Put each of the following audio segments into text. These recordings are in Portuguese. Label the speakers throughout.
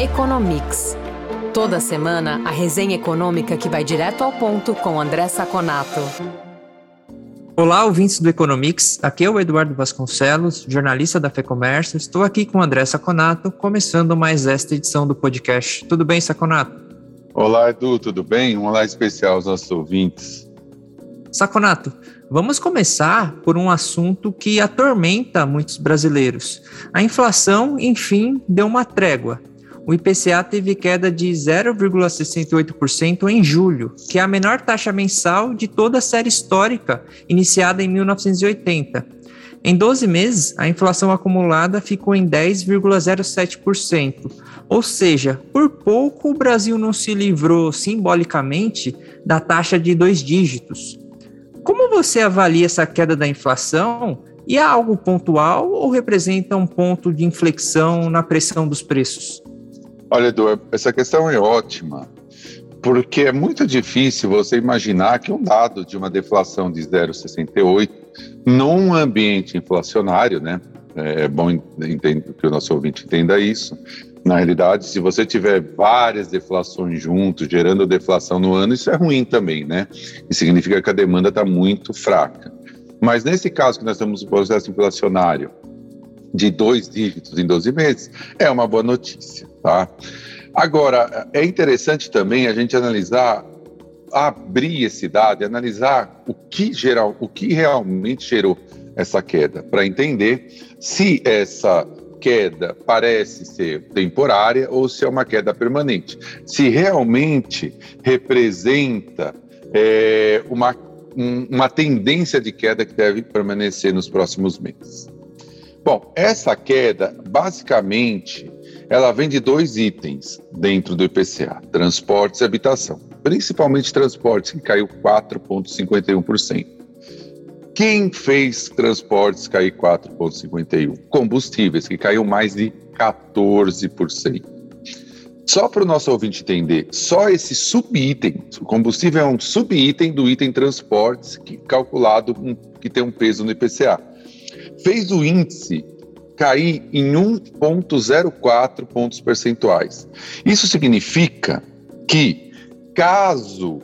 Speaker 1: Economics. Toda semana, a resenha econômica que vai direto ao ponto com André Saconato.
Speaker 2: Olá, ouvintes do Economics. Aqui é o Eduardo Vasconcelos, jornalista da FEComércio. Estou aqui com o André Saconato, começando mais esta edição do podcast. Tudo bem, Saconato?
Speaker 3: Olá, Edu, tudo bem? Um olá especial aos nossos ouvintes.
Speaker 2: Saconato, vamos começar por um assunto que atormenta muitos brasileiros. A inflação, enfim, deu uma trégua. O IPCA teve queda de 0,68% em julho, que é a menor taxa mensal de toda a série histórica, iniciada em 1980. Em 12 meses, a inflação acumulada ficou em 10,07%, ou seja, por pouco o Brasil não se livrou simbolicamente da taxa de dois dígitos. Como você avalia essa queda da inflação? E é algo pontual ou representa um ponto de inflexão na pressão dos preços?
Speaker 3: Olha, Edu, essa questão é ótima, porque é muito difícil você imaginar que um dado de uma deflação de 0,68 num ambiente inflacionário, né? É bom que o nosso ouvinte entenda isso. Na realidade, se você tiver várias deflações juntos, gerando deflação no ano, isso é ruim também, né? E significa que a demanda está muito fraca. Mas nesse caso que nós temos um processo inflacionário de dois dígitos em 12 meses, é uma boa notícia, tá? Agora, é interessante também a gente analisar, abrir esse dado e analisar o que, geral, o que realmente gerou essa queda, para entender se essa queda parece ser temporária ou se é uma queda permanente. Se realmente representa é, uma, um, uma tendência de queda que deve permanecer nos próximos meses. Bom, essa queda, basicamente, ela vem de dois itens dentro do IPCA: transportes e habitação. Principalmente transportes, que caiu 4,51%. Quem fez transportes cair 4,51%? Combustíveis, que caiu mais de 14%. Só para o nosso ouvinte entender, só esse subitem, o combustível é um subitem do item transportes, que, calculado que tem um peso no IPCA, fez o índice cair em 1,04 pontos percentuais. Isso significa que, caso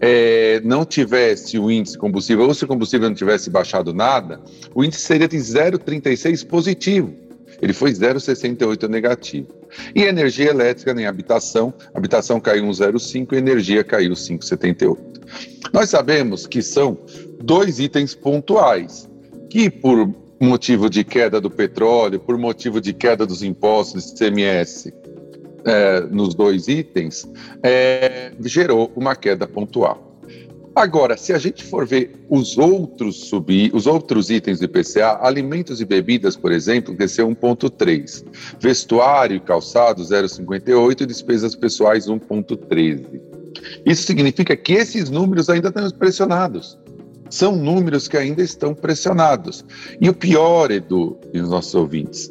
Speaker 3: é, não tivesse o índice combustível, ou se o combustível não tivesse baixado nada, o índice seria de 0,36 positivo. Ele foi 0,68 negativo. E energia elétrica nem habitação, habitação caiu 1,05 e energia caiu 5,78. Nós sabemos que são dois itens pontuais, que por motivo de queda do petróleo, por motivo de queda dos impostos de CMS, é, nos dois itens, é, gerou uma queda pontual. Agora, se a gente for ver os outros subir, os outros itens do IPCA, alimentos e bebidas, por exemplo, desceu 1,3, vestuário e calçado 0,58 e despesas pessoais 1,13. Isso significa que esses números ainda estão pressionados são números que ainda estão pressionados. E o pior, Edu e os nossos ouvintes,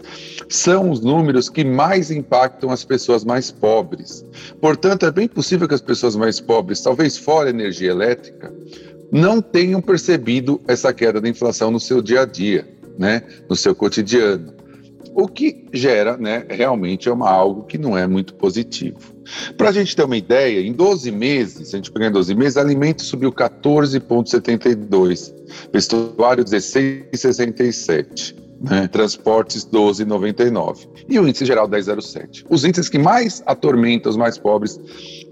Speaker 3: são os números que mais impactam as pessoas mais pobres. Portanto, é bem possível que as pessoas mais pobres, talvez fora energia elétrica, não tenham percebido essa queda da inflação no seu dia a dia, né, no seu cotidiano. O que gera, né, realmente é uma, algo que não é muito positivo. Para a gente ter uma ideia, em 12 meses, se a gente pegar em 12 meses, alimentos subiu 14,72, vestuário 16,67. Né? Transportes 12,99 e o índice geral 10,07. Os índices que mais atormentam os mais pobres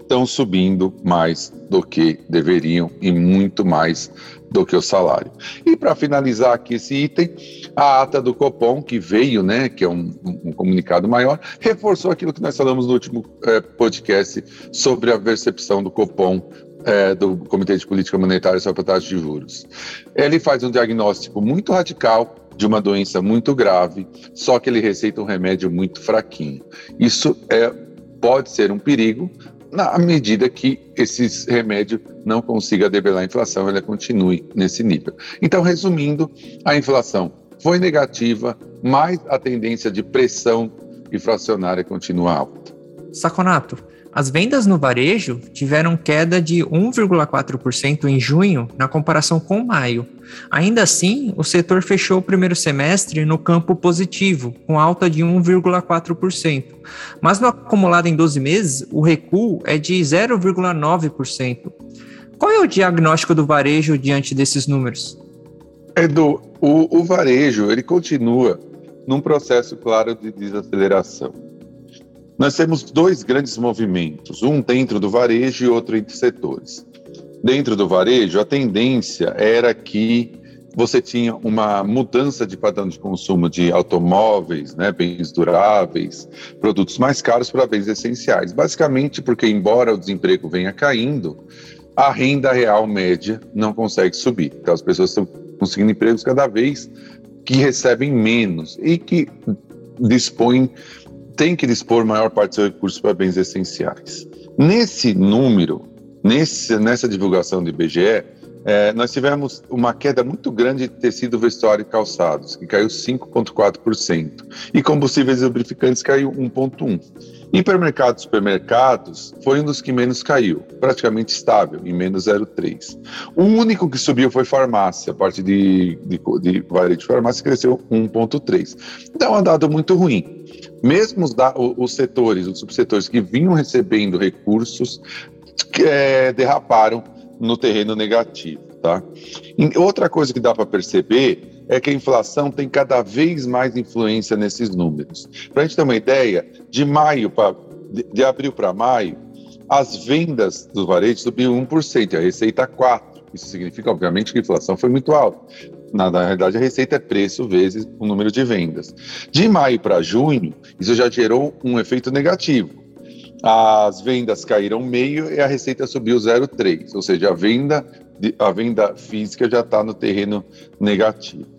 Speaker 3: estão subindo mais do que deveriam e muito mais do que o salário. E para finalizar aqui esse item, a ata do Copom, que veio, né, que é um, um comunicado maior, reforçou aquilo que nós falamos no último é, podcast sobre a percepção do Copom é, do Comitê de Política Monetária sobre a taxa de juros. Ele faz um diagnóstico muito radical de uma doença muito grave, só que ele receita um remédio muito fraquinho. Isso é, pode ser um perigo, na medida que esse remédio não consiga debelar a inflação, ela continue nesse nível. Então, resumindo, a inflação foi negativa, mas a tendência de pressão inflacionária continua alta.
Speaker 2: Saconato, As vendas no varejo tiveram queda de 1,4% em junho na comparação com maio. Ainda assim, o setor fechou o primeiro semestre no campo positivo, com alta de 1,4%. Mas no acumulado em 12 meses, o recuo é de 0,9%. Qual é o diagnóstico do varejo diante desses números?
Speaker 3: Edu, o, o varejo ele continua num processo claro de desaceleração. Nós temos dois grandes movimentos, um dentro do varejo e outro entre setores. Dentro do varejo, a tendência era que você tinha uma mudança de padrão de consumo de automóveis, né, bens duráveis, produtos mais caros para bens essenciais. Basicamente porque, embora o desemprego venha caindo, a renda real média não consegue subir. Então, as pessoas estão conseguindo empregos cada vez que recebem menos e que dispõem tem que dispor maior parte dos seus recursos para bens essenciais. Nesse número, nesse, nessa divulgação do IBGE, é, nós tivemos uma queda muito grande de tecido, vestuário e calçados, que caiu 5,4%, e combustíveis e lubrificantes caiu 1,1%. Hipermercados e supermercados foi um dos que menos caiu, praticamente estável, em menos 0,3%. O único que subiu foi farmácia, a parte de, de, de varejo de farmácia cresceu 1,3%. Então é um dado muito ruim. Mesmo os, os setores, os subsetores que vinham recebendo recursos, é, derraparam no terreno negativo. Tá? Outra coisa que dá para perceber é que a inflação tem cada vez mais influência nesses números. Para a gente ter uma ideia, de maio para de, de abril para maio, as vendas do varejo subiram 1%, a receita 4%. Isso significa, obviamente, que a inflação foi muito alta. Na, na realidade, a receita é preço vezes o número de vendas. De maio para junho, isso já gerou um efeito negativo. As vendas caíram meio e a receita subiu 0,3, ou seja, a venda, a venda física já está no terreno negativo.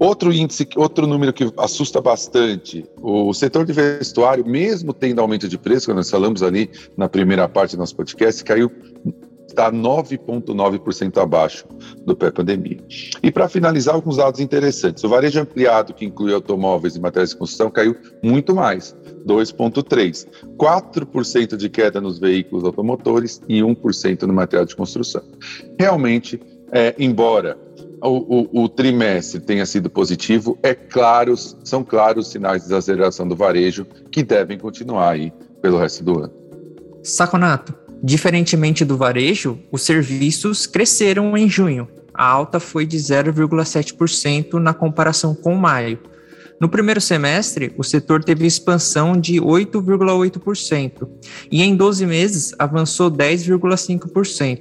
Speaker 3: Outro índice, outro número que assusta bastante, o setor de vestuário, mesmo tendo aumento de preço, quando nós falamos ali na primeira parte do nosso podcast, caiu está 9,9% abaixo do pré-pandemia. E para finalizar, alguns dados interessantes. O varejo ampliado, que inclui automóveis e materiais de construção, caiu muito mais, 2,3%. 4% de queda nos veículos automotores e 1% no material de construção. Realmente, é, embora o, o, trimestre tenha sido positivo, é claro, são claros os sinais de desaceleração do varejo que devem continuar aí pelo resto do ano.
Speaker 2: Saconato, Diferentemente do varejo, os serviços cresceram em junho. A alta foi de 0,7% na comparação com maio. No primeiro semestre, o setor teve expansão de 8,8% e em 12 meses avançou 10,5%.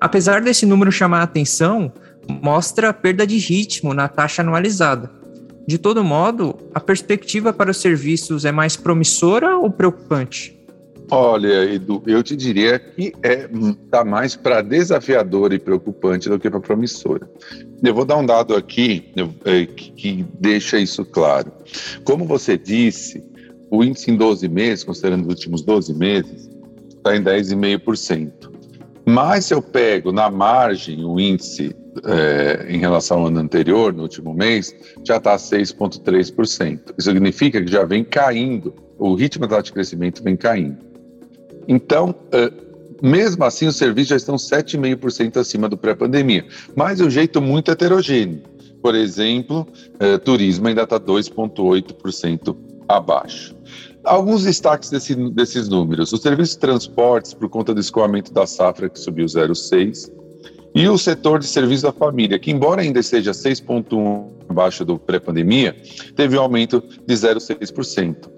Speaker 2: Apesar desse número chamar a atenção, mostra a perda de ritmo na taxa anualizada. De todo modo, a perspectiva para os serviços é mais promissora ou preocupante?
Speaker 3: Olha, Edu, eu te diria que é tá mais para desafiador e preocupante do que para promissora. Eu vou dar um dado aqui é, que deixa isso claro. Como você disse, o índice em 12 meses, considerando os últimos 12 meses, está em 10,5%. Mas se eu pego na margem o índice é, em relação ao ano anterior, no último mês, já está 6,3%. Isso significa que já vem caindo, o ritmo da de crescimento vem caindo. Então, uh, mesmo assim, os serviços já estão 7,5% acima do pré-pandemia, mas de um jeito muito heterogêneo. Por exemplo, uh, turismo ainda está 2,8% abaixo. Alguns destaques desse, desses números. O serviço de transportes, por conta do escoamento da safra, que subiu 0,6%, e o setor de serviços da família, que embora ainda esteja 6,1% abaixo do pré-pandemia, teve um aumento de 0,6%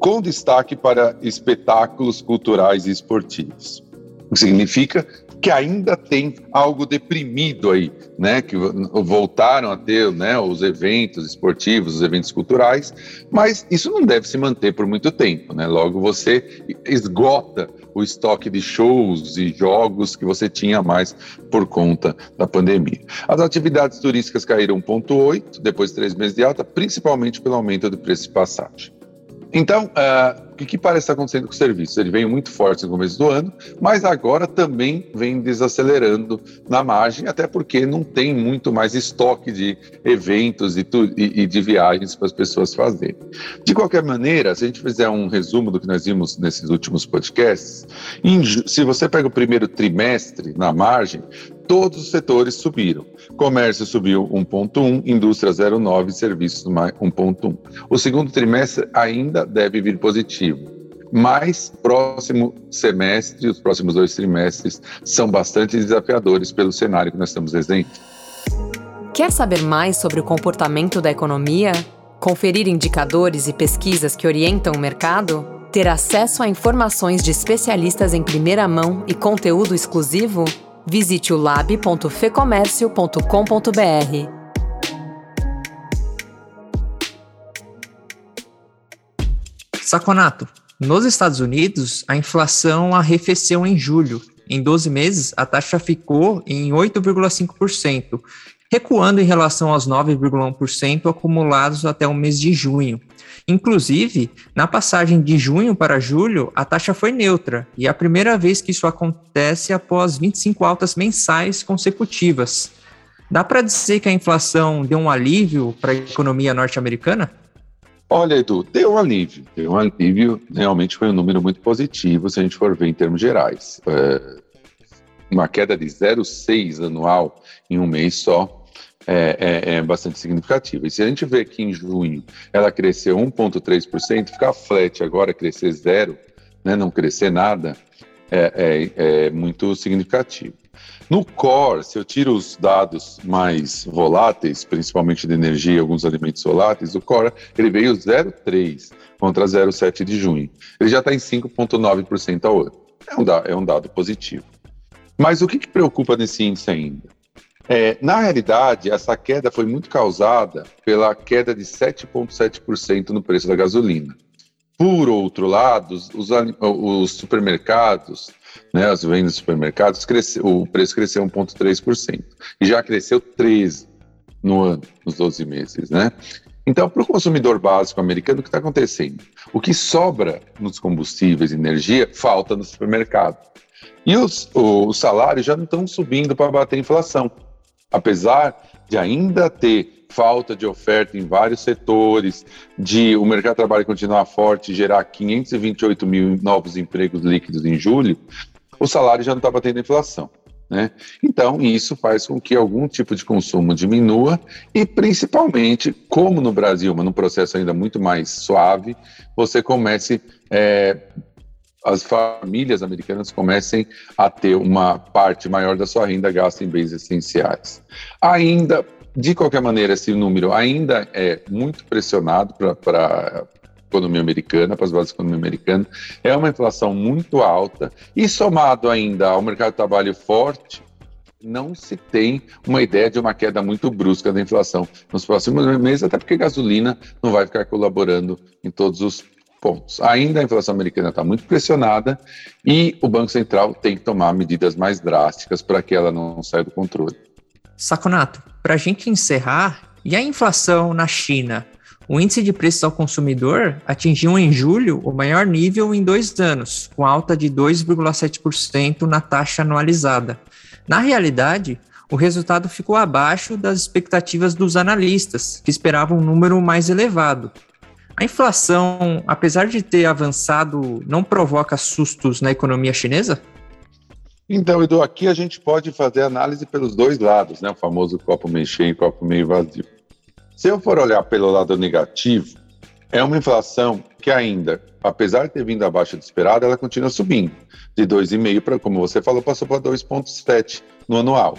Speaker 3: com destaque para espetáculos culturais e esportivos. O que significa que ainda tem algo deprimido aí, né? Que voltaram a ter, né, os eventos esportivos, os eventos culturais, mas isso não deve se manter por muito tempo, né? Logo você esgota o estoque de shows e jogos que você tinha mais por conta da pandemia. As atividades turísticas caíram 1,8 depois de três meses de alta, principalmente pelo aumento do preço de passagem. Então, uh, que, que parece estar acontecendo com o serviço? Ele veio muito forte no começo do ano, mas agora também vem desacelerando na margem, até porque não tem muito mais estoque de eventos e, e, e de viagens para as pessoas fazerem. De qualquer maneira, se a gente fizer um resumo do que nós vimos nesses últimos podcasts, em, se você pega o primeiro trimestre na margem, todos os setores subiram. Comércio subiu 1,1, indústria 0,9, serviços 1,1. O segundo trimestre ainda deve vir positivo, mas próximo semestre, os próximos dois trimestres, são bastante desafiadores pelo cenário que nós estamos desenhando.
Speaker 1: Quer saber mais sobre o comportamento da economia? Conferir indicadores e pesquisas que orientam o mercado? Ter acesso a informações de especialistas em primeira mão e conteúdo exclusivo? Visite o lab.fecomércio.com.br.
Speaker 2: Saconato. Nos Estados Unidos, a inflação arrefeceu em julho. Em 12 meses, a taxa ficou em 8,5%, recuando em relação aos 9,1% acumulados até o mês de junho. Inclusive, na passagem de junho para julho, a taxa foi neutra, e é a primeira vez que isso acontece após 25 altas mensais consecutivas. Dá para dizer que a inflação deu um alívio para a economia norte-americana?
Speaker 3: Olha, Edu, deu um alívio. Deu um alívio, realmente foi um número muito positivo se a gente for ver em termos gerais. É, uma queda de 0,6 anual em um mês só é, é, é, bastante significativa. E se a gente vê que em junho ela cresceu 1,3%, ficar flat agora, crescer zero, né, não crescer nada, é, é, é, muito significativo. No core, se eu tiro os dados mais voláteis, principalmente de energia e alguns alimentos voláteis, o core ele veio 0,3 contra 0,7 de junho. Ele já está em 5,9% ao ano. É um, é um dado positivo. Mas o que, que preocupa nesse índice ainda? É, na realidade, essa queda foi muito causada pela queda de 7,7% no preço da gasolina. Por outro lado, os, os supermercados, né, as vendas de supermercados, cresceu, o preço cresceu 1,3%. E já cresceu 13% no ano, nos 12 meses. Né? Então, para o consumidor básico americano, o que está acontecendo? O que sobra nos combustíveis e energia falta no supermercado. E os, os salários já não estão subindo para bater a inflação apesar de ainda ter falta de oferta em vários setores, de o mercado de trabalho continuar forte e gerar 528 mil novos empregos líquidos em julho, o salário já não está batendo a inflação. Né? Então, isso faz com que algum tipo de consumo diminua e, principalmente, como no Brasil, mas num processo ainda muito mais suave, você comece é, as famílias americanas comecem a ter uma parte maior da sua renda gasta em bens essenciais. Ainda, de qualquer maneira, esse número ainda é muito pressionado para a economia americana, para as bases da economia americana. É uma inflação muito alta e, somado ainda ao mercado de trabalho forte, não se tem uma ideia de uma queda muito brusca da inflação nos próximos meses, até porque gasolina não vai ficar colaborando em todos os pontos. Ainda a inflação americana está muito pressionada e o Banco Central tem que tomar medidas mais drásticas para que ela não saia do controle.
Speaker 2: Saconato, para a gente encerrar, e a inflação na China? O índice de preços ao consumidor atingiu em julho o maior nível em dois anos, com alta de 2,7% na taxa anualizada. Na realidade, o resultado ficou abaixo das expectativas dos analistas, que esperavam um número mais elevado, a inflação, apesar de ter avançado, não provoca sustos na economia chinesa?
Speaker 3: Então, Edu, aqui a gente pode fazer análise pelos dois lados, né? O famoso copo meio cheio e copo meio vazio. Se eu for olhar pelo lado negativo, é uma inflação que ainda, apesar de ter vindo abaixo do esperado, ela continua subindo. De 2,5 para, como você falou, passou para 2,7 no anual,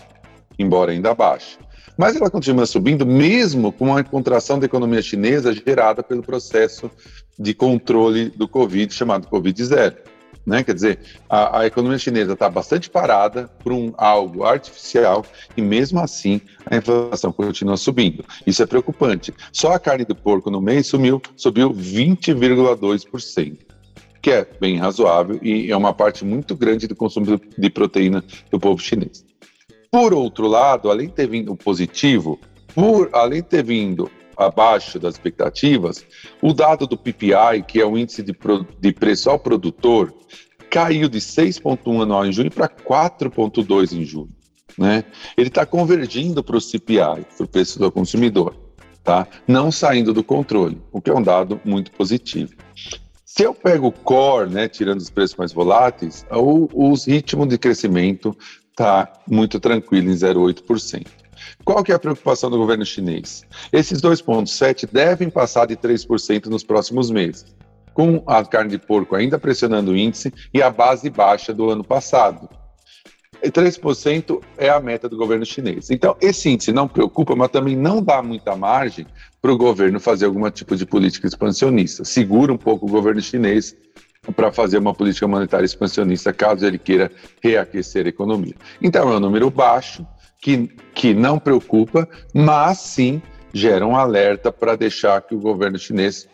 Speaker 3: embora ainda abaixo. Mas ela continua subindo mesmo com a contração da economia chinesa gerada pelo processo de controle do Covid, chamado Covid-0. Né? Quer dizer, a, a economia chinesa está bastante parada por um algo artificial e mesmo assim a inflação continua subindo. Isso é preocupante. Só a carne do porco no mês sumiu, subiu 20,2% que é bem razoável e é uma parte muito grande do consumo de proteína do povo chinês. Por outro lado, além de ter vindo positivo, por além de ter vindo abaixo das expectativas, o dado do PPI, que é o índice de, pro, de preço ao produtor, caiu de 6,1 anual em junho para 4,2 em julho. Né? Ele está convergindo para o CPI, para o preço do consumidor, tá? não saindo do controle, o que é um dado muito positivo. Se eu pego o core, né, tirando os preços mais voláteis, o, os ritmos de crescimento está muito tranquilo em 0,8%. Qual que é a preocupação do governo chinês? Esses 2,7% devem passar de 3% nos próximos meses, com a carne de porco ainda pressionando o índice e a base baixa do ano passado. E 3% é a meta do governo chinês. Então, esse índice não preocupa, mas também não dá muita margem para o governo fazer algum tipo de política expansionista. Segura um pouco o governo chinês para fazer uma política monetária expansionista, caso ele queira reaquecer a economia. Então, é um número baixo, que, que não preocupa, mas sim gera um alerta para deixar que o governo chinês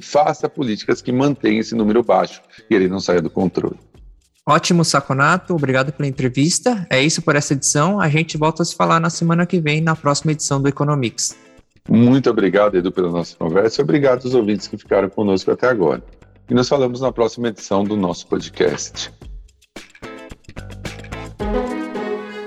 Speaker 3: faça políticas que mantenham esse número baixo e ele não saia do controle.
Speaker 2: Ótimo, Saconato. Obrigado pela entrevista. É isso por essa edição. A gente volta a se falar na semana que vem, na próxima edição do Economics.
Speaker 3: Muito obrigado, Edu, pela nossa conversa e obrigado aos ouvintes que ficaram conosco até agora. E nos falamos na próxima edição do nosso podcast.